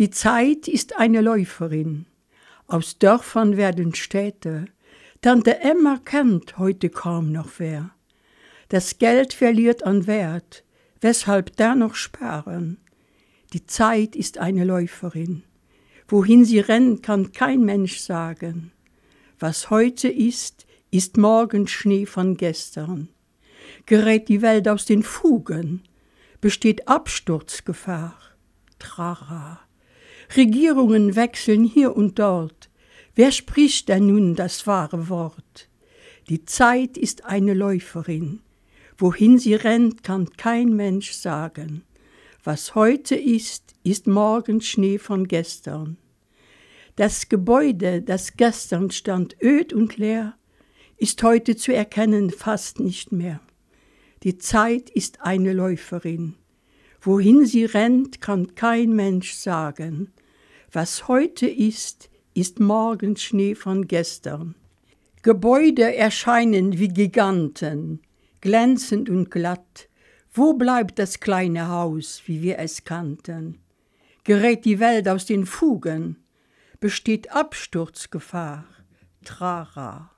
Die Zeit ist eine Läuferin. Aus Dörfern werden Städte. Tante Emma kennt heute kaum noch wer. Das Geld verliert an Wert, weshalb da noch sparen? Die Zeit ist eine Läuferin. Wohin sie rennt, kann kein Mensch sagen. Was heute ist, ist morgen Schnee von gestern. Gerät die Welt aus den Fugen, besteht Absturzgefahr. Trara. Regierungen wechseln hier und dort. Wer spricht denn nun das wahre Wort? Die Zeit ist eine Läuferin. Wohin sie rennt, kann kein Mensch sagen. Was heute ist, ist morgen Schnee von gestern. Das Gebäude, das gestern stand öd und leer, ist heute zu erkennen fast nicht mehr. Die Zeit ist eine Läuferin. Wohin sie rennt, kann kein Mensch sagen. Was heute ist, ist morgen Schnee von gestern. Gebäude erscheinen wie Giganten, glänzend und glatt, wo bleibt das kleine Haus, wie wir es kannten? Gerät die Welt aus den Fugen, besteht Absturzgefahr. Trara.